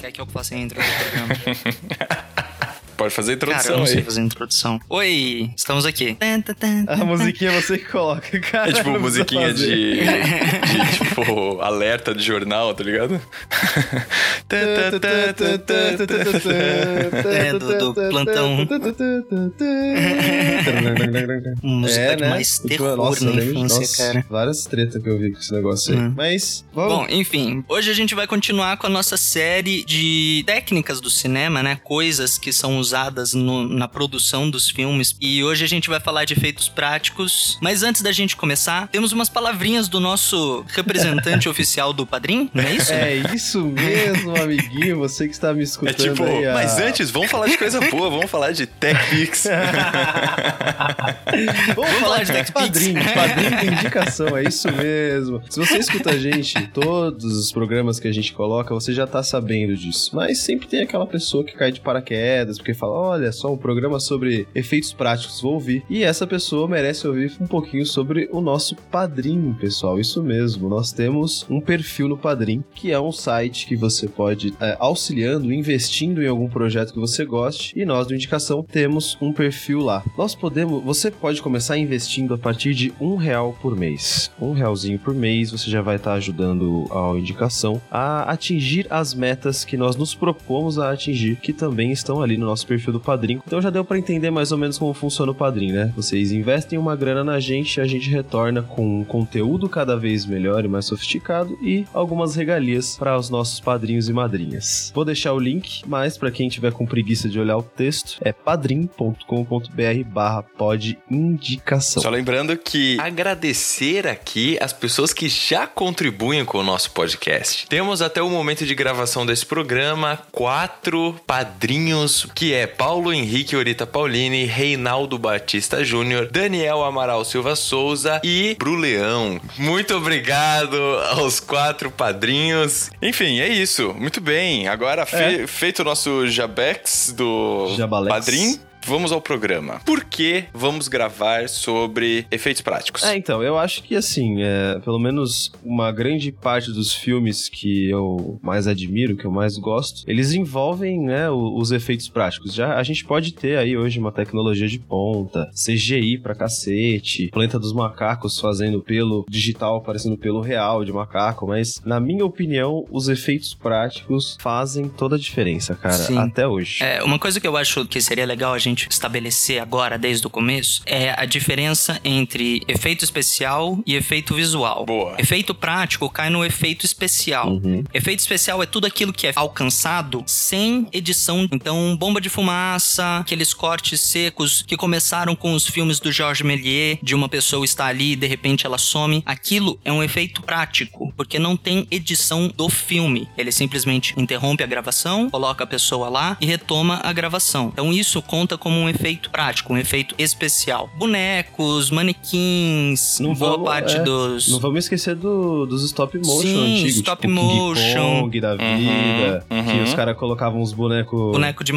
Quer que eu faça a intro do programa? Pode fazer a Cara, eu introdução não sei aí. fazer a introdução. Oi, estamos aqui. A musiquinha você que coloca, cara. É tipo musiquinha de, de, tipo alerta de jornal, tá ligado? É, do- do plantão. Música É, né? mais Última- terror nossa, na infância, nossa, cara. Várias tretas que eu vi com esse negócio aí. Hum. Mas, vamos. Bom, enfim, hoje a gente vai continuar com a nossa série de técnicas do cinema, né? Coisas que são usadas no- na produção dos filmes. E hoje a gente vai falar de efeitos práticos. Mas antes da gente começar, temos umas palavrinhas do nosso representante oficial do Padrim, não é isso? É isso mesmo, amiguinho. Você que está me É escutando tipo, aí. a- mas antes, vamos falar de coisa boa, vamos falar de TechPix. Vamos, falar falar de de TechPix. padrinho, padrinho de indicação, é isso mesmo. Se você escuta a gente, todos os programas que a gente coloca, você já tá sabendo disso. Mas sempre tem aquela pessoa que cai de paraquedas, porque fala: olha só, um programa sobre efeitos práticos, vou ouvir. E essa pessoa merece ouvir um pouquinho sobre o nosso padrinho, pessoal. Isso mesmo, nós temos um perfil no Padrim, que é um site que você pode, é, auxiliando, investindo em algum projeto que você goste. E nós do Indicação temos um perfil lá. Nós podemos, você pode começar investindo a partir de um real por mês. Um realzinho por mês, você já vai estar ajudando a Indicação a atingir as metas que nós nos propomos a atingir, que também estão ali no nosso perfil do Padrim. Então já deu para entender mais ou menos como funciona o Padrim, né? Vocês investem uma grana na gente, a gente retorna com um conteúdo cada vez melhor e mais sofisticado e algumas regalias para os nossos padrinhos e madrinhas. Vou deixar o link, mas para quem tiver com preguiça de olhar o texto, é padrim.com.br barra. Só lembrando que agradecer aqui as pessoas que já contribuem com o nosso podcast. Temos até o momento de gravação desse programa quatro padrinhos, que é Paulo Henrique Orita Paulini, Reinaldo Batista Júnior, Daniel Amaral Silva Souza e Bru Leão. Muito obrigado aos quatro padrinhos. Enfim, é isso. Muito bem. Agora, fe- feito o nosso Jabex do Jabalex. padrim, Vamos ao programa. Por que vamos gravar sobre efeitos práticos? É, então, eu acho que assim, é, pelo menos uma grande parte dos filmes que eu mais admiro, que eu mais gosto, eles envolvem, né, os efeitos práticos. Já a gente pode ter aí hoje uma tecnologia de ponta, CGI pra cacete, Planeta dos Macacos fazendo pelo digital parecendo pelo real de macaco, mas na minha opinião, os efeitos práticos fazem toda a diferença, cara, Sim. até hoje. É, uma coisa que eu acho que seria legal a gente estabelecer agora, desde o começo, é a diferença entre efeito especial e efeito visual. Boa. Efeito prático cai no efeito especial. Uhum. Efeito especial é tudo aquilo que é alcançado sem edição. Então, bomba de fumaça, aqueles cortes secos que começaram com os filmes do Georges Méliès, de uma pessoa estar ali e de repente ela some. Aquilo é um efeito prático, porque não tem edição do filme. Ele simplesmente interrompe a gravação, coloca a pessoa lá e retoma a gravação. Então, isso conta como um efeito prático, um efeito especial. Bonecos, manequins, Não boa vamos- parte é, dos. Não vamos esquecer do- dos stop motion Sim, antigos, stop tipo King motion. Kong da vida, uhum. que os caras colocavam uns bonecos Boneco de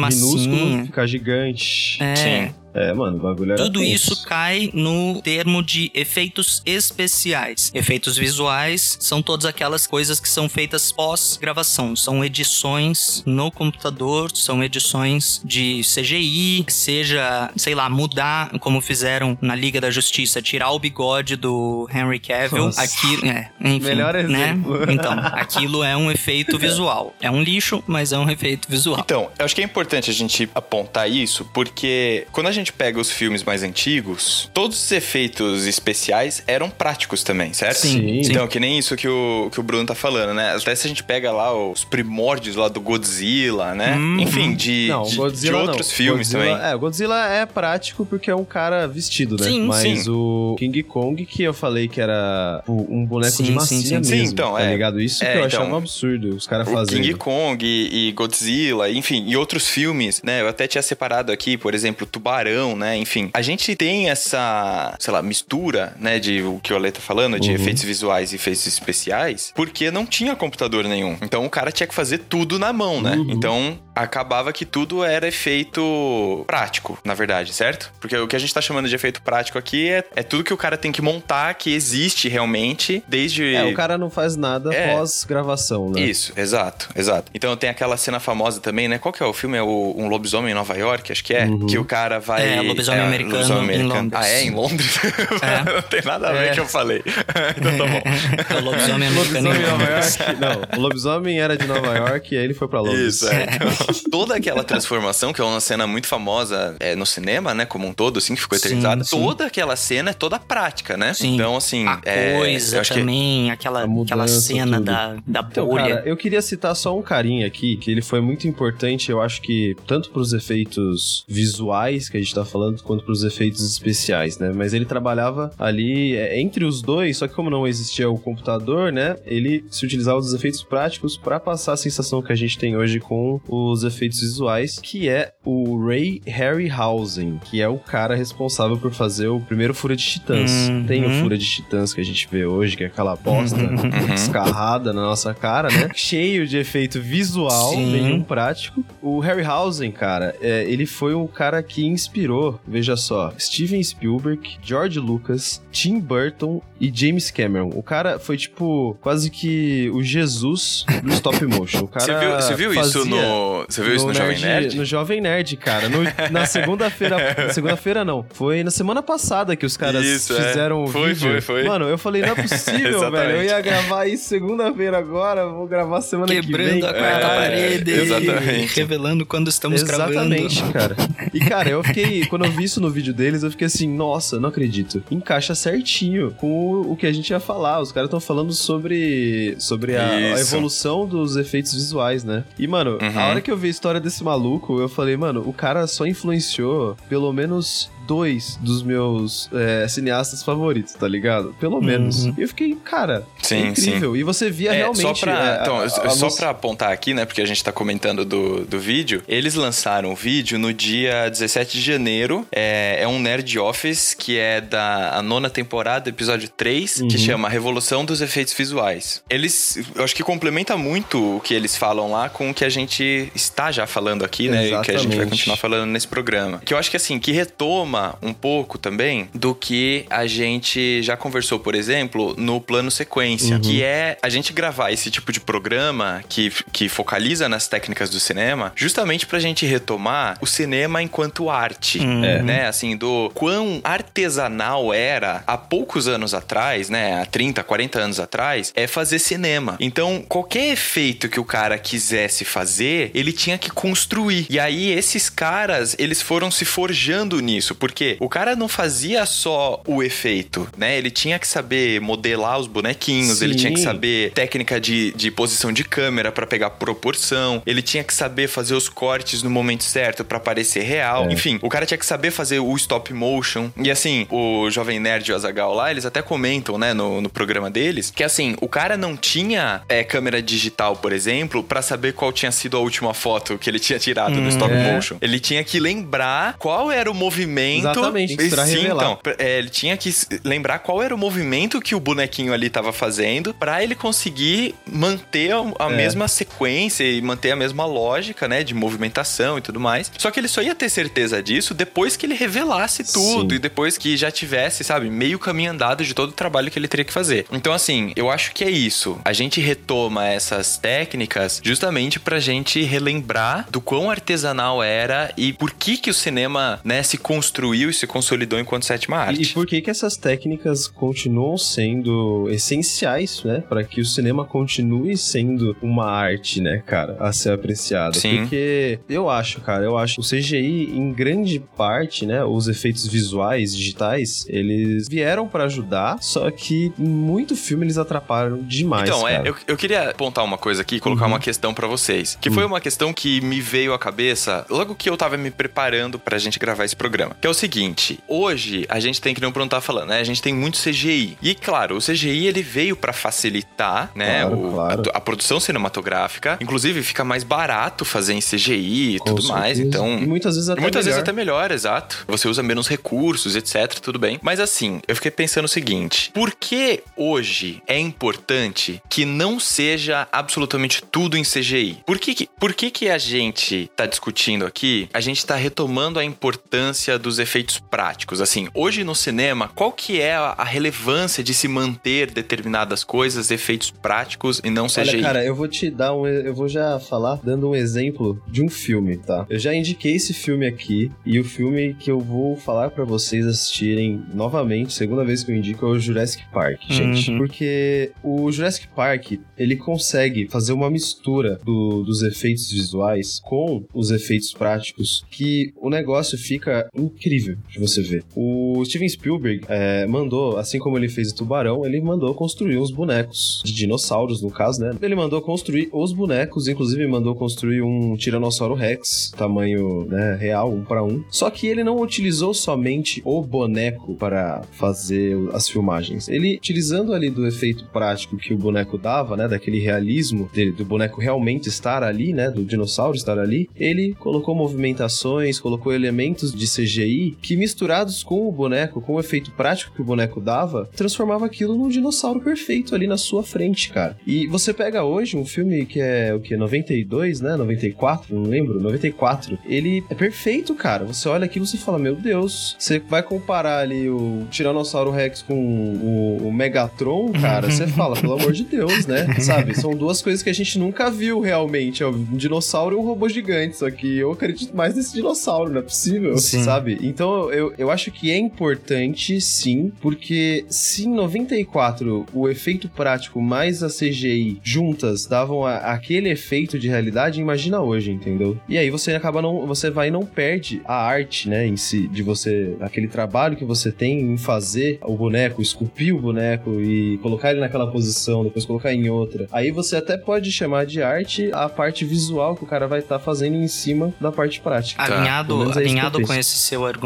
ficar gigante. É. Sim. É, mano, o bagulho era Tudo tenso. isso cai no termo de efeitos especiais. Efeitos visuais são todas aquelas coisas que são feitas pós-gravação. São edições no computador, são edições de CGI, seja, sei lá, mudar, como fizeram na Liga da Justiça, tirar o bigode do Henry Cavill. Nossa. Aqui, é, enfim, Melhor né? exemplo. Então, aquilo é um efeito visual. É um lixo, mas é um efeito visual. Então, eu acho que é importante a gente apontar isso, porque quando a gente gente pega os filmes mais antigos, todos os efeitos especiais eram práticos também, certo? Sim, sim. Então, que nem isso que o, que o Bruno tá falando, né? Até se a gente pega lá os primórdios lá do Godzilla, né? Uhum. Enfim, de, Não, de, Godzilla de não. outros filmes Godzilla- também. É, o Godzilla é prático porque é um cara vestido, né? Sim, Mas sim. o King Kong, que eu falei que era um boneco Sim, de sim, massinha sim. mesmo, Sim, então, tá é. ligado? Isso É, que eu então, achava um absurdo, os caras fazendo. King Kong e, e Godzilla, enfim, e outros filmes, né? Eu até tinha separado aqui, por exemplo, Tubarão, né? Enfim, a gente tem essa, sei lá, mistura, né? De o que o Ale tá falando, de Uhum. efeitos visuais e efeitos especiais, porque não tinha computador nenhum. Então o cara tinha que fazer tudo na mão, né? Uhum. Então acabava que tudo era efeito prático, na verdade, certo? Porque o que a gente tá chamando de efeito prático aqui é, é tudo que o cara tem que montar, que existe realmente, desde. É, o cara não faz nada É. pós-gravação, né? Isso, exato, exato. Então tem aquela cena famosa também, né? Qual que é o filme? É o Um Lobisomem em Nova York, acho que é. Uhum. Que o cara vai. É, Lobisomem Americano em Londres. Ah, é? Em Londres? É. Não tem nada a ver É. que eu falei. então tá bom. É o lobisomem americano. Lobisomem em Nova Londres. York. Não, o lobisomem era de Nova York e aí ele foi pra Londres. Isso, é. Então, toda aquela transformação, que é uma cena muito famosa é, no cinema, né? Como um todo, assim, que ficou eternizada. sim. Toda aquela cena é toda prática, né? Sim. Então, assim. A é, coisa eu acho que também, aquela, aquela cena tudo. da, da Então, bolha. cara, eu queria citar só um carinha aqui, que ele foi muito importante, eu acho que tanto pros efeitos visuais que a gente tá falando, quanto pros efeitos especiais, né? Mas ele trabalhava ali é, entre os dois, só que como não existia o computador, né? Ele se utilizava dos efeitos práticos pra passar a sensação que a gente tem hoje com os efeitos visuais, que é o Ray Harryhausen, que é o cara responsável por fazer o primeiro Fúria de Titãs. Uhum. Tem o Fúria de Titãs que a gente vê hoje, que é aquela bosta Uhum. escarrada na nossa cara, né? Cheio de efeito visual, Sim. nenhum prático. O Harryhausen, cara, é, ele foi o cara que inspirou, veja só, Steven Spielberg, George Lucas, Tim Burton e James Cameron. O cara foi tipo quase que o Jesus do stop motion. O cara Você viu, você viu isso no. Você viu isso no Jovem Nerd? No Jovem Nerd, cara. No- na segunda-feira. na segunda-feira não. Foi na semana passada que os caras Isso, é. fizeram o Foi, vídeo. foi, foi. Mano, eu falei, não é possível, Exatamente. velho. Eu ia gravar isso segunda-feira agora, vou gravar semana que vem. Quebrando a quarta É, parede. exatamente. Revelando quando estamos Exatamente, gravando. cara. E, cara, eu fiquei. Quando eu vi isso no vídeo deles, eu fiquei assim, nossa, não acredito. Encaixa certinho com o, que a gente ia falar. Os caras estão falando sobre. Sobre a, a evolução dos efeitos visuais, né? E, mano, Uhum. a hora que eu vi a história desse maluco, eu falei, mano, o cara só influenciou pelo menos dois dos meus é, cineastas favoritos, tá ligado? Pelo menos. Uhum. E eu fiquei, cara, Sim, é incrível. E você via É, realmente. só pra, é, a- então, a- só a noção- pra apontar aqui, né? Porque a gente tá comentando do, do vídeo. Eles lançaram o vídeo no dia 17 de janeiro. É, é um Nerd Office, que é da a nona temporada, episódio 3, Uhum. que chama Revolução dos Efeitos Visuais. Eles, eu acho que complementa muito o que eles falam lá com o que a gente está já falando aqui, né? E que a gente vai Exatamente. continuar falando nesse programa. Que eu acho que assim, que retoma um pouco também do que a gente já conversou, por exemplo, no plano sequência, Uhum. que é a gente gravar esse tipo de programa que, que focaliza nas técnicas do cinema, justamente pra gente retomar o cinema enquanto arte, Uhum. né? Assim, do quão artesanal era há poucos anos atrás, né? Há 30, 40 anos atrás, é fazer cinema. Então, qualquer efeito que o cara quisesse fazer, ele tinha que construir. E aí, esses caras, eles foram se forjando nisso, porque o cara não fazia só o efeito, né? Ele tinha que saber modelar os bonequinhos, ele Sim. tinha que saber técnica de, de posição de câmera pra pegar proporção, ele tinha que saber fazer os cortes no momento certo pra parecer real. É. Enfim, o cara tinha que saber fazer o stop motion. E assim, o Jovem Nerd e o Azagal lá, eles até comentam, né, no, no programa deles, que assim, o cara não tinha é, câmera digital, por exemplo, pra saber qual tinha sido a última foto que ele tinha tirado Hum, no stop é. motion. Ele tinha que lembrar qual era o movimento. Exatamente, E pra Sim, revelar. então, é, ele tinha que lembrar qual era o movimento que o bonequinho ali tava fazendo pra ele conseguir manter a, a É. mesma sequência e manter a mesma lógica, né, de movimentação e tudo mais. Só que ele só ia ter certeza disso depois que ele revelasse tudo Sim. e depois que já tivesse, sabe, meio caminho andado de todo o trabalho que ele teria que fazer. Então, assim, eu acho que é isso. A gente retoma essas técnicas justamente pra gente relembrar do quão artesanal era e por que que o cinema, né, se construiu e se consolidou enquanto sétima arte. E por que que essas técnicas continuam sendo essenciais, né, para que o cinema continue sendo uma arte, né, cara, a ser apreciada? Sim. Porque eu acho, cara, eu acho o CGI em grande parte, né, os efeitos visuais digitais, eles vieram para ajudar, só que muito filme eles atrapalham demais, Então, é, cara. eu, eu queria apontar uma coisa aqui e colocar Uhum. uma questão pra vocês. Que foi uma questão que me veio à cabeça logo que eu tava me preparando pra gente gravar esse programa. Que é o seguinte: hoje a gente tem, que nem o Bruno tá falando, né? A gente tem muito CGI. E claro, o CGI ele veio pra facilitar, né? Claro, o- claro. A, a produção cinematográfica. Inclusive, fica mais barato fazer em CGI e Com tudo mais. certeza. Então. E muitas vezes até muitas melhor. vezes até melhor, exato. Você usa menos recursos, etc, tudo bem. Mas assim, eu fiquei pensando o seguinte: por que hoje é importante que não seja absolutamente tudo em CGI? Por que que, por que, que a gente tá discutindo aqui? A gente tá retomando a importância dos efeitos práticos. Assim, hoje no cinema, qual que é a, relevância de se manter determinadas coisas, efeitos práticos e não CGI? Olha, cara, eu vou te dar um. Eu vou já falar dando um exemplo de um filme, tá? Eu já indiquei esse filme aqui e o filme que eu vou falar pra vocês assistirem novamente, segunda vez que eu indico, é o Jurassic Park, gente. Uhum. Porque o Jurassic Park, ele consegue fazer uma mistura do- dos efeitos visuais com os efeitos práticos que o negócio fica incrível de você ver. O Steven Spielberg é, mandou, assim como ele fez o Tubarão, ele mandou construir uns bonecos de dinossauros, no caso, né? Ele mandou construir os bonecos, inclusive mandou construir um Tiranossauro Rex, tamanho né, real, um para um. Só que ele não utilizou somente o boneco para fazer as filmagens. Ele, utilizando ali do efeito prático que o boneco dava, né? Daquele realismo dele, do boneco realmente estar ali, né? Do dinossauro estar ali, ele colocou movimentações, colocou elementos de CGI que misturados com o boneco, com o efeito prático que o boneco dava, transformava aquilo num dinossauro perfeito ali na sua frente, cara. E você pega hoje um filme que é o que 92, né? 94, não lembro, 94. Ele é perfeito, cara. Você olha aquilo e você fala, meu Deus, você vai comparar ali o Tiranossauro Rex com o, o Megatron, cara, você fala, pelo amor de Deus, né? Sabe? São duas coisas que a gente nunca viu realmente. É um dinossauro e um robô gigante. Só que eu acredito mais nesse dinossauro, não é possível, Sim. sabe? Então eu, eu acho que é importante, sim, porque se em 94 o efeito prático mais a CGI juntas davam a- aquele efeito de realidade, imagina hoje, entendeu? E aí você acaba não. Você vai e não perde a arte, né, em si, de você. aquele trabalho que você tem em fazer o boneco, esculpir o boneco e colocar ele naquela posição, depois colocar em outra. Aí você até pode chamar de arte a parte visual que o cara vai estar fazendo em cima da parte prática. Alinhado, é alinhado com esse seu argumento,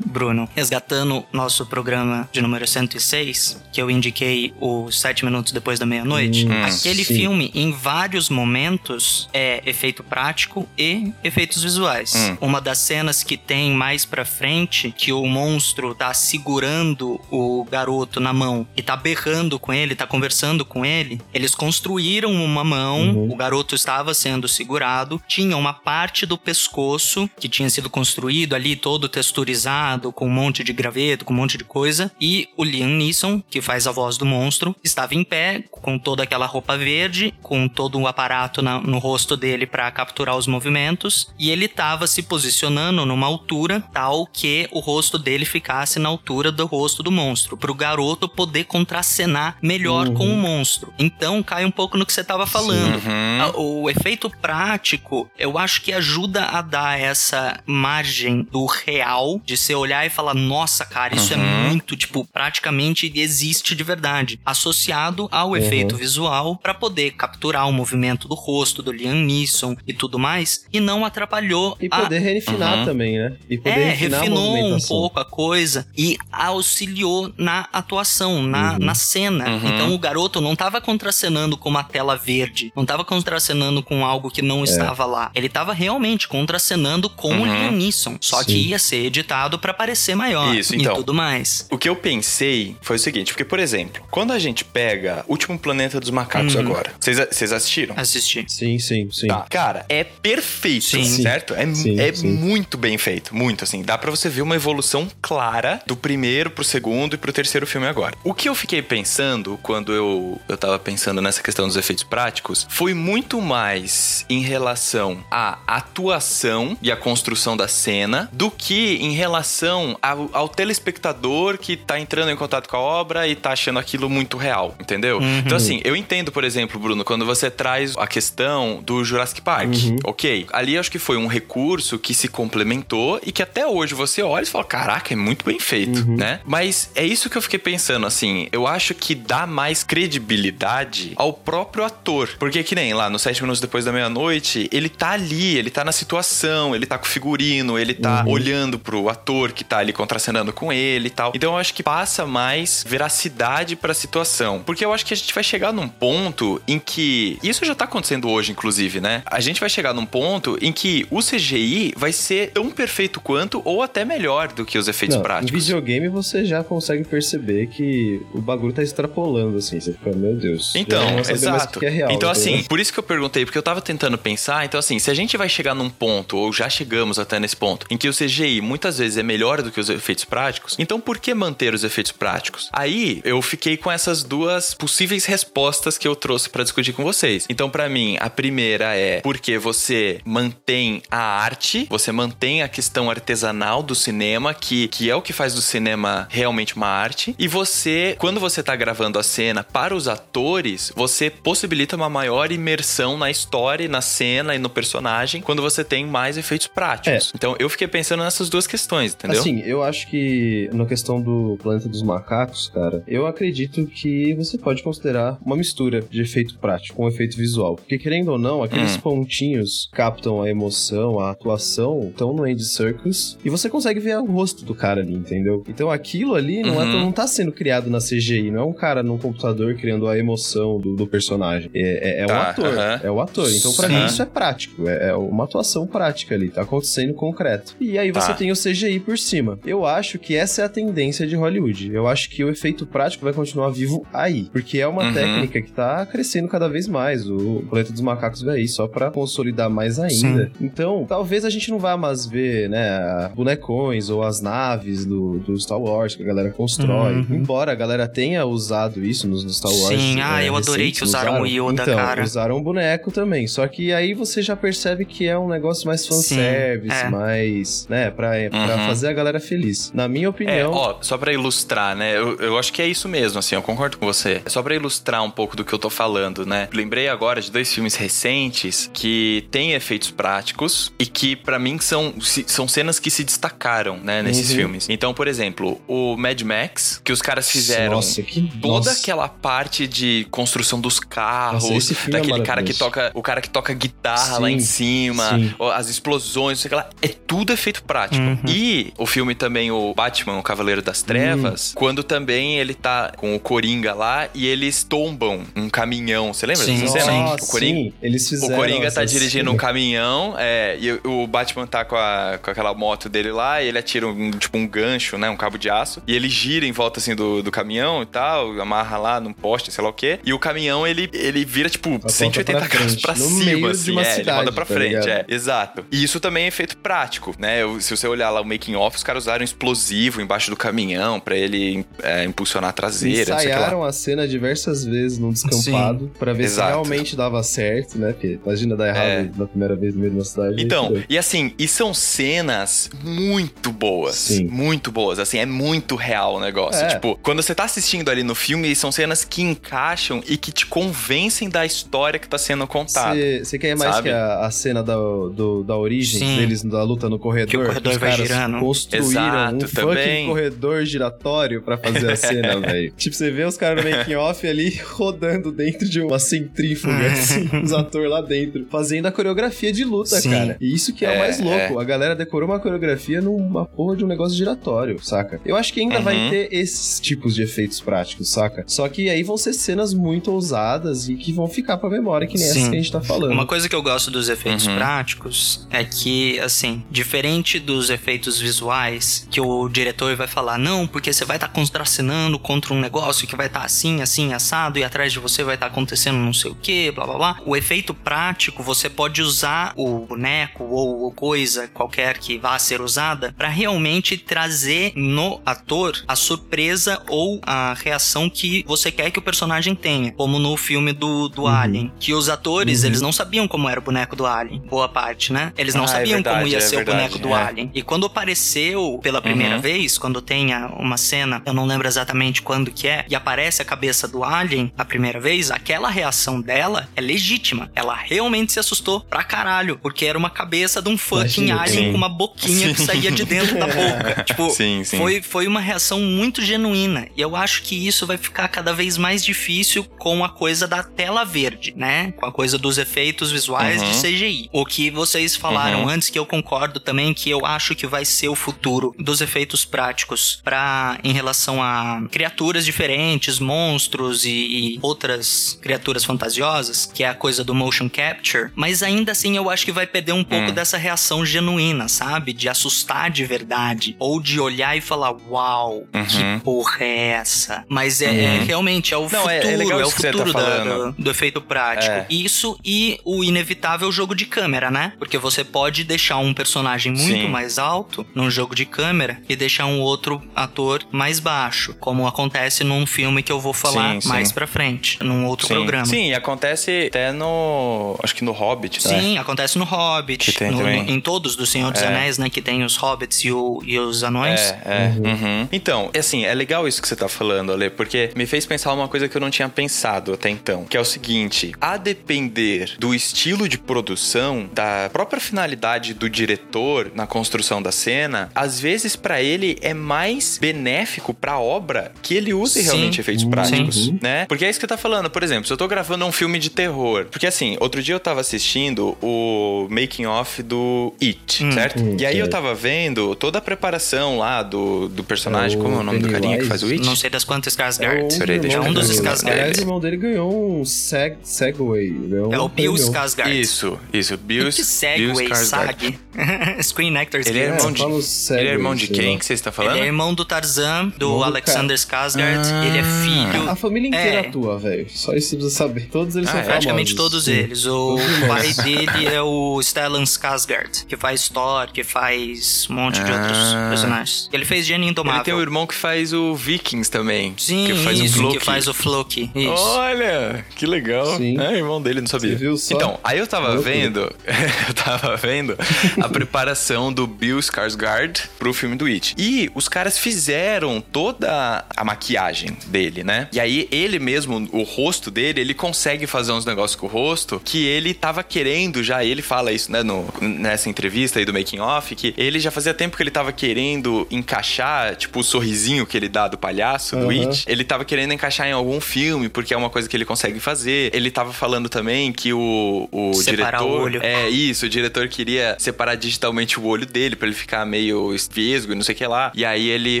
Bruno, resgatando nosso programa de número 106, que eu indiquei os sete minutos depois da meia-noite, Hum, aquele sim. filme, em vários momentos, é efeito prático e efeitos visuais. Hum. Uma das cenas que tem mais pra frente, que o monstro tá segurando o garoto na mão e tá berrando com ele, tá conversando com ele, eles construíram uma mão, Uhum. o garoto estava sendo segurado, tinha uma parte do pescoço que tinha sido construído ali, todo texturizado, com um monte de graveto, com um monte de coisa, e o Liam Neeson, que faz a voz do monstro, estava em pé, com toda aquela roupa verde, com todo o aparato na- no rosto dele para capturar os movimentos, e ele estava se posicionando numa altura tal que o rosto dele ficasse na altura do rosto do monstro, para o garoto poder contracenar melhor Uhum. com o monstro. Então cai um pouco no que você estava falando. Uhum. O efeito prático, eu acho que ajuda a dar essa margem do real, de você olhar e falar, nossa, cara, isso é Uhum. muito, tipo, praticamente existe de verdade. Associado ao Uhum. efeito visual, pra poder capturar o movimento do rosto do Liam Neeson e tudo mais, e não atrapalhou E a poder refinar Uhum. também, né? E poder é, refinar refinou um pouco a coisa e auxiliou na atuação, na, Uhum. na cena. Uhum. Então o garoto não tava contracenando com uma tela verde, não tava contracenando com algo que É. não estava lá. Ele tava realmente contracenando com o Uhum. Liam Neeson, só que Sim. Ia ser editado pra parecer maior Isso, e então. tudo mais. O que eu pensei foi o seguinte, porque, por exemplo, quando a gente pega Último Planeta dos Macacos Uhum. agora, vocês assistiram? Assistir. Sim, sim, sim. Tá. Cara, é perfeito, Sim. certo? É, Sim, é sim. muito bem feito, muito assim. Dá pra você ver uma evolução clara do primeiro pro segundo e pro terceiro filme agora. O que eu fiquei pensando quando eu, eu tava pensando nessa questão dos efeitos práticos foi muito mais em relação à atuação e à construção da cena do aqui em relação ao, ao telespectador que tá entrando em contato com a obra e tá achando aquilo muito real, entendeu? Uhum. Então, assim, eu entendo, por exemplo, Bruno, quando você traz a questão do Jurassic Park. Uhum. Ok. Ali acho que foi um recurso que se complementou e que até hoje você olha e fala: caraca, é muito bem feito, Uhum. né? Mas é isso que eu fiquei pensando, assim. Eu acho que dá mais credibilidade ao próprio ator. Porque que nem lá no Sete Minutos Depois da Meia-Noite, ele tá ali, ele tá na situação, ele tá com o figurino, ele tá Uhum. Olhando pro ator que tá ali contracenando com ele e tal. Então eu acho que passa mais veracidade pra situação. Porque eu acho que a gente vai chegar num ponto em que. Isso já tá acontecendo hoje, inclusive, né? A gente vai chegar num ponto em que o CGI vai ser tão perfeito quanto ou até melhor do que os efeitos Não, práticos. Em videogame você já consegue perceber que o bagulho tá extrapolando, assim. Você fica, meu Deus. Então, exato. é real, então, assim, por isso que eu perguntei, porque eu tava tentando pensar. Então, assim, se a gente vai chegar num ponto, ou já chegamos até nesse ponto, em que o CGI muitas vezes é melhor do que os efeitos práticos, então por que manter os efeitos práticos? Aí eu fiquei com essas duas possíveis respostas que eu trouxe pra discutir com vocês. Então, pra mim, a primeira é porque você mantém a arte, você mantém a questão artesanal do cinema, que, que é o que faz do cinema realmente uma arte, e você, quando você tá gravando a cena para os atores, você possibilita uma maior imersão na história, na cena e no personagem, quando você tem mais efeitos práticos. Então, eu fiquei pensando nessas duas questões, entendeu? Assim, eu acho que na questão do Planeta dos Macacos, cara, eu acredito que você pode considerar uma mistura de efeito prático com efeito visual. Porque, querendo ou não, aqueles Hum. pontinhos captam a emoção, a atuação, estão no End Circus e você consegue ver o rosto do cara ali, entendeu? Então aquilo ali não, é, Uhum. não tá sendo criado na CGI, não é um cara num computador criando a emoção do, do personagem. É, é, é o Tá, ator. aham. É o ator. Então, pra Sim. mim, isso é prático. É, é uma atuação prática ali. Tá acontecendo concreto. E aí você Tá. tem o CGI por cima. Eu acho que essa é a tendência de Hollywood. Eu acho que o efeito prático vai continuar vivo aí. Porque é uma Uhum. técnica que tá crescendo cada vez mais. O Planeta dos Macacos veio aí só pra consolidar mais ainda. Então, talvez a gente não vá mais ver, né, bonecões ou as naves do, do Star Wars que a galera constrói. Uhum. Embora a galera tenha usado isso nos, nos Star Wars. Sim, ah, é, eu adorei recentes, que usaram o Yoda, então, cara. usaram o boneco também. Só que aí você já percebe que é um negócio mais fanservice, é. mais, né, pra, pra Uhum. fazer a galera feliz. Na minha É, opinião. ó, só pra ilustrar, né? Eu, eu acho que é isso mesmo, assim, eu concordo com você. Só pra ilustrar um pouco do que eu tô falando, né? Lembrei agora de dois filmes recentes que têm efeitos práticos e que, pra mim, são, são cenas que se destacaram, né, nesses Uhum. filmes. Então, por exemplo, o Mad Max, que os caras fizeram Nossa, que toda nossa. aquela parte de construção dos carros, Nossa, é daquele cara que toca, o cara que toca guitarra lá Sim, em cima, sim. as explosões, sei lá, é tudo efeito prático. Uhum. E o filme também, o Batman, o Cavaleiro das Trevas, Hum. quando também ele tá com o Coringa lá e eles tombam um caminhão, você lembra Sim, dessa cena? O Coringa, sim, eles o fizeram Coringa tá dirigindo um caminhão, é, e o Batman tá com, a- com aquela moto dele lá, e ele atira um, tipo um gancho, né, um cabo de aço, e ele gira em volta assim do, do caminhão e tal, amarra lá num poste, sei lá o quê, e o caminhão ele, ele vira tipo Aponta 180 pra graus frente, pra no cima, meio de assim, uma é, ele cidade, roda pra tá frente, ligado? é, exato. E isso também é efeito prático, né, eu- se você olhar lá o making off, os caras usaram explosivo embaixo do caminhão pra ele é, impulsionar a traseira. Ensaiaram a cena diversas vezes num descampado pra ver Exato. se realmente dava certo, né? Porque imagina dar errado É. na primeira vez no meio uma cidade. Então, Aí, e assim, e são cenas muito boas. Sim. Muito boas. Assim, é muito real o negócio. É. Tipo, quando você tá assistindo ali no filme, são cenas que encaixam e que te convencem da história que tá sendo contada. Você quer mais sabe? que a, a cena da, do- da origem Sim. deles da luta no corredor? O corredor os vai caras girando. construíram Exato, um também. fucking corredor giratório pra fazer a cena, velho. Tipo, você vê os caras no making off ali rodando dentro de uma centrífuga, assim, os atores lá dentro, fazendo a coreografia de luta, Sim. cara. E isso que é, o É, mais louco. A galera decorou uma coreografia numa porra de um negócio giratório, saca? Eu acho que ainda Uhum. vai ter esses tipos de efeitos práticos, saca? Só que aí vão ser cenas muito ousadas e que vão ficar pra memória, que nem Sim. essas que a gente tá falando. Uma coisa que eu gosto dos efeitos Uhum. práticos é que, assim, diferente dos efeitos visuais, que o diretor vai falar, não, porque você vai estar contracenando contra um negócio que vai estar assim, assim, assado, e atrás de você vai estar acontecendo não sei o que, blá blá blá. O efeito prático, você pode usar o boneco ou coisa qualquer que vá ser usada para realmente trazer no ator a surpresa ou a reação que você quer que o personagem tenha, como no filme do, do Uhum. Alien, que os atores, Uhum. eles não sabiam como era o boneco do Alien, boa parte, né? Eles não Ah, é sabiam como verdade, ia é ser verdade, o boneco do é. Alien. Alien. E quando apareceu pela primeira Uhum. vez, quando tem uma cena, eu não lembro exatamente quando que é, e aparece a cabeça do Alien a primeira vez, aquela reação dela é legítima. Ela realmente se assustou pra caralho, porque era uma cabeça de um fucking Imagina, alien sim. com uma boquinha que saía de dentro da boca. Tipo, Sim, sim. Foi, foi uma reação muito genuína. E eu acho que isso vai ficar cada vez mais difícil com a coisa da tela verde, né? Com a coisa dos efeitos visuais Uhum. de CGI. O que vocês falaram Uhum. antes, que eu concordo também, que eu acho que vai ser o futuro dos efeitos práticos para em relação a criaturas diferentes, monstros e, e outras criaturas fantasiosas, que é a coisa do motion capture. Mas ainda assim eu acho que vai perder um pouco Hum. dessa reação genuína, sabe? De assustar de verdade. Ou de olhar e falar, uau, Uhum. que porra é essa? Mas é, é realmente é o Não, futuro, é- é legal o tá futuro da- falando. do, do efeito prático. É. Isso e o inevitável jogo de câmera, né? Porque você pode deixar um personagem muito Sim. Mais alto num jogo de câmera e deixar um outro ator mais baixo, como acontece num filme que eu vou falar Sim, sim. mais pra frente, num outro Sim. programa. Sim, e acontece até no. Acho que no Hobbit, né? Sim, acontece no Hobbit, Que tem no- também. no- em todos do Senhor dos É. Anéis, né? Que tem os Hobbits e, o- e os anões. É, é. Uhum. Então, assim, é legal isso que você tá falando, Ale, porque me fez pensar uma coisa que eu não tinha pensado até então, que é o seguinte: a depender do estilo de produção, da própria finalidade do diretor na construção da cena, às vezes pra ele é mais benéfico pra obra que ele use Sim. realmente efeitos Sim. práticos, Uhum. né? Porque é isso que tá falando, por exemplo, se eu tô gravando um filme de terror, porque assim, outro dia eu tava assistindo o making off do It, Hum. certo? Hum, e aí eu tava vendo toda a preparação lá do, do personagem, É como é o nome do carinha que Pennywise. faz o It? Não sei das quantas É, Skarsgård. Peraí, deixa eu É um dos. Skarsgård. Aliás, o irmão dele ganhou um seg Segway. ganhou É um o Bill. Skarsgård. Isso, isso, Bill, que Bill Segway, Skarsgård. SAG. Screen Actors Ele é irmão de- Ele é irmão de quem lá. que você está falando? Ele é irmão do Tarzan, do Alexander Skarsgård. Ah. Ele é filho. A família inteira É. atua, velho. Só isso você precisa saber. Todos eles Ah, são é? famosos. Praticamente todos Sim. eles. O pai dele é o Stellan Skarsgård, que faz Thor, que faz um monte de outros Ah. personagens. Ele fez Gênio Indomável. Ele tem o irmão que faz o Vikings também. Sim, que faz isso, o Floki. que faz o Floki. Isso. Olha, que legal. Sim. É, irmão dele, não sabia. Você viu só? Então, aí eu tava vendo, eu tava vendo a preparação do Bill Skarsgård pro filme do It. E os caras fizeram toda a maquiagem dele, né? E aí ele mesmo, o rosto dele, ele consegue fazer uns negócios com o rosto que ele tava querendo já, ele fala isso, né, no, nessa entrevista aí do making off, que ele já fazia tempo que ele tava querendo encaixar, tipo, o sorrisinho que ele dá do palhaço, do Aham. It, ele tava querendo encaixar em algum filme, porque é uma coisa que ele consegue fazer. Ele tava falando também que o, o Separar diretor. o olho. É isso, o diretor queria separar digitalmente o olho dele pra ele ficar meio vesgo e não sei o que lá. E aí ele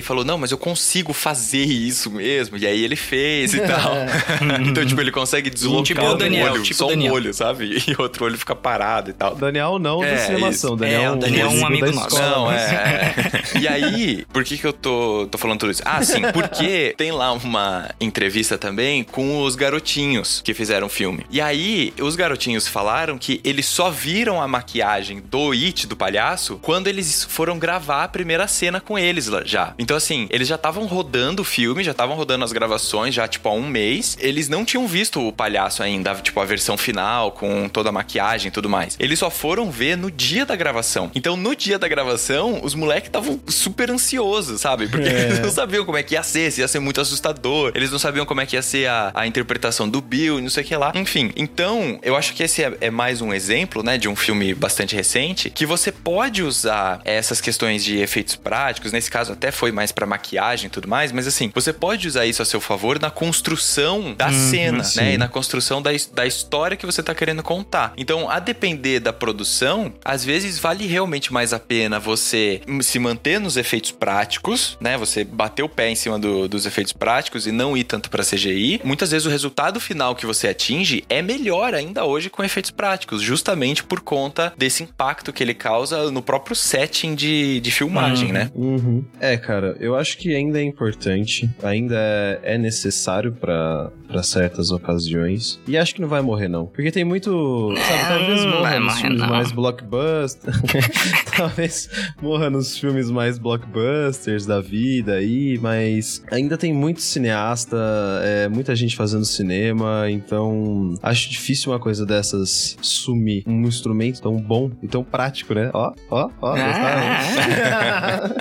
falou: Não, mas eu consigo fazer isso mesmo. E aí ele fez e tal. então, tipo, ele consegue deslocar Tipo o um Daniel, olho, tipo só o Daniel. um olho, sabe? E outro olho fica parado e tal. Daniel não É, da cinemação. Daniel É, o Daniel é um amigo nosso. escola. Não, é. é. E aí, por que que eu tô, tô falando tudo isso? Ah, sim, porque tem lá uma entrevista também com os garotinhos que fizeram o filme. E aí, os garotinhos falaram que eles só viram a maquiagem do It, do palhaço, quando eles foram gravar a primeira cena com eles lá, já. Então, assim, eles já estavam rodando o filme, já estavam rodando as gravações, já, tipo, há um mês. Eles não tinham visto o palhaço ainda, tipo, a versão final, com toda a maquiagem e tudo mais. Eles só foram ver no dia da gravação. Então, no dia da gravação, os moleques estavam super ansiosos, sabe? Porque É. eles não sabiam como é que ia ser, se ia ser muito assustador. Eles não sabiam como é que ia ser a, a interpretação do Bill e não sei o que lá. Enfim, então, eu acho que esse é, é mais um exemplo, né, de um filme bastante recente, que você pode usar essas questões de efeitos práticos, nesse caso até foi mais pra maquiagem e tudo mais, mas assim, você pode usar isso a seu favor na construção da cena, sim. né, e na construção da, da história que você tá querendo contar. Então, a depender da produção, às vezes vale realmente mais a pena você se manter nos efeitos práticos, né? Você bater o pé em cima do- dos efeitos práticos e não ir tanto pra CGI. Muitas vezes o resultado final que você atinge é melhor ainda hoje com efeitos práticos, justamente por conta desse impacto que ele causa no próprio setting de, de filmagem, Uhum. né? Uhum. É, cara, eu acho que ainda é importante, ainda é, necessário pra pra certas ocasiões. E acho que não vai morrer, não. Porque tem muito. Sabe, talvez morra vai nos morrer, filmes não. mais blockbuster. talvez morra nos filmes mais blockbusters da vida aí, mas ainda tem muito cineasta, é, muita gente fazendo cinema, então acho difícil uma coisa dessas sumir. Um instrumento tão bom e tão prático, né? Ó, ó, ó. Ó, gostaram?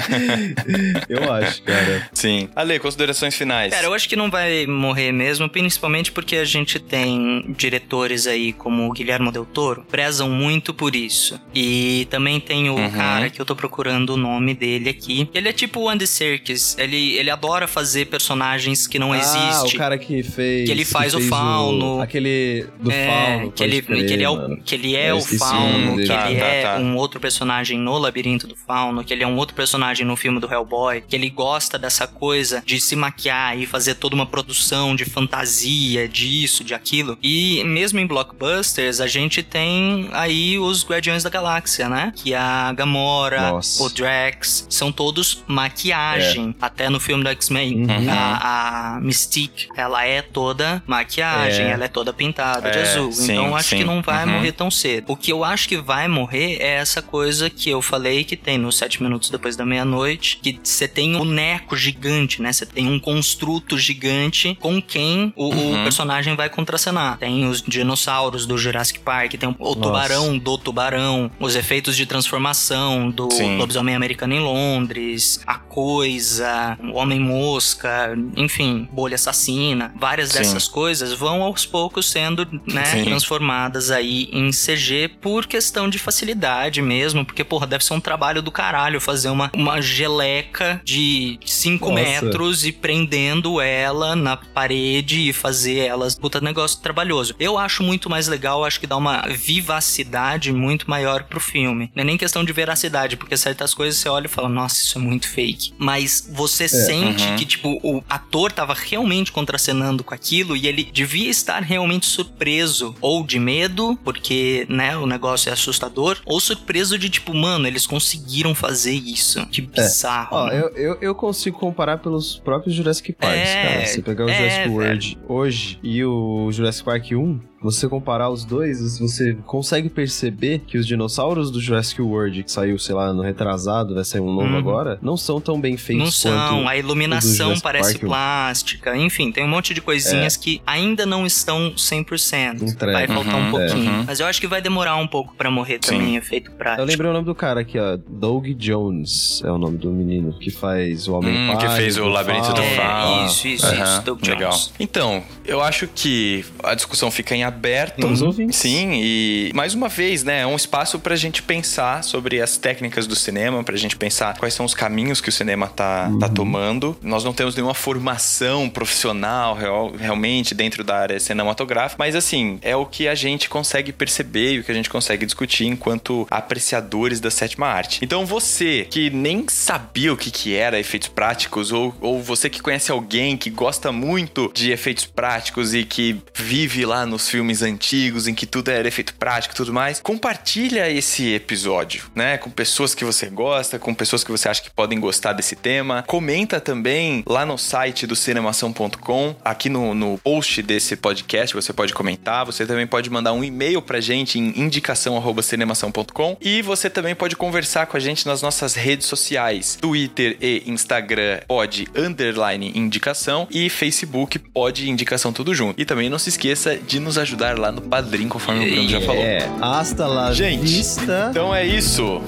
eu acho, cara. Sim. Ale, considerações finais. Cara, eu acho que não vai morrer mesmo, principalmente porque a gente tem diretores aí como o Guilherme Del Toro, prezam muito por isso. E também tem o Uhum. cara que eu tô procurando o nome dele aqui. Ele é tipo o Andy Serkis. Ele, ele adora fazer personagens que não Ah, existem. o cara que fez. Que ele faz o fez Fauno. aquele do É, Fauno. que ele, crer, que ele é o, que ele é o o Fauno, que ele Tá, é tá, tá. um outro personagem no Labirinto do Fauno, que ele é um outro personagem no filme do Hellboy, que ele gosta dessa coisa de se maquiar e fazer toda uma produção de fantasia, disso, de aquilo. E mesmo em blockbusters, a gente tem aí os Guardiões da Galáxia, né? Que a Gamora, Nossa. o Drax, são todos maquiagem. Até no filme do X-Men, Uhum. a, a Mystique, ela é toda maquiagem, É. ela é toda pintada de É, azul. sim, então acho sim. que não vai Uhum. morrer tão cedo. O que eu acho que vai morrer é essa coisa que eu falei que tem nos sete minutos depois da meia-noite, que você tem um boneco gigante, né? Você tem um construto gigante com quem o, o Uhum. personagem vai contracenar. Tem os dinossauros do Jurassic Park, tem o Nossa. tubarão do tubarão, os efeitos de transformação do Sim. lobisomem americano em Londres, a coisa, o homem-mosca, enfim, bolha assassina. Várias Sim. dessas coisas vão aos poucos sendo, né, Sim. transformadas aí em CG por questão de facilidade mesmo, porque, porra, deve ser um trabalho do caralho fazer uma, uma geleca de 5 Nossa. metros e prendendo ela na parede e fazer elas. Puta negócio trabalhoso. Eu acho muito mais legal, acho que dá uma vivacidade muito maior pro filme. Não é nem questão de veracidade, porque certas coisas você olha e fala, nossa, isso é muito fake. Mas você sente Uhum. que, tipo, o ator tava realmente contracenando com aquilo e ele devia estar realmente surpreso. Ou de medo, porque, né, o negócio é assustador, ou surpreso de, tipo, mano, eles conseguiram fazer isso. Que bizarro. Ó, né? eu, eu, eu consigo comparar pelos próprios Jurassic Parks, É, cara. Você pegar o é, Jurassic. World hoje e o Jurassic Park 1, você comparar os dois, você consegue perceber que os dinossauros do Jurassic World, que saiu, sei lá, no retrasado, vai sair um novo Uhum. agora, não são tão bem feitos Não são, quanto... a iluminação parece Park, plástica, enfim, tem um monte de coisinhas que ainda não estão 100%. Entregue. Vai faltar Uhum, um pouquinho. uhum. Mas eu acho que vai demorar um pouco pra morrer Sim. também, efeito prático. Eu lembrei o nome do cara aqui, ó. Doug Jones é o nome do menino que faz o Homem Hum, que fez o Labirinto do É, Fauno. isso, isso, Aham, isso, Doug Jones. Legal. Então, eu acho que a discussão fica em aberto. Para os ouvintes. Sim, e mais uma vez, né, é um espaço pra gente pensar sobre as técnicas do cinema, pra gente pensar quais são os caminhos que o cinema tá, tá tomando. Nós não temos nenhuma formação profissional real- realmente dentro da área cinematográfica, mas assim, é o que a gente consegue perceber e o que a gente consegue discutir enquanto apreciadores da sétima arte. Então você que nem sabia o que, que era efeitos práticos, ou, ou você que conhece alguém que gosta muito de efeitos práticos e que vive lá nos filmes antigos em que tudo era efeito prático e tudo mais, compartilha esse episódio, né? Com pessoas que você gosta, com pessoas que você acha que podem gostar desse tema. Comenta também lá no site do cinemação.com, aqui no, no post desse podcast, você pode comentar, você também pode mandar um e-mail pra gente em indicação@cinemação.com e você também pode conversar com a gente nas nossas redes sociais, Twitter e Instagram pode underline indicação e Facebook pode indicação tudo junto. E também não se esqueça de nos ajudar ajudar lá no Padrim, conforme o Bruno já falou. É, hasta lá Gente, vista. então é isso.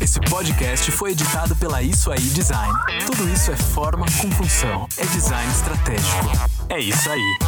Esse podcast foi editado pela Isso Aí Design. Tudo isso é forma com função. É design estratégico. É isso aí.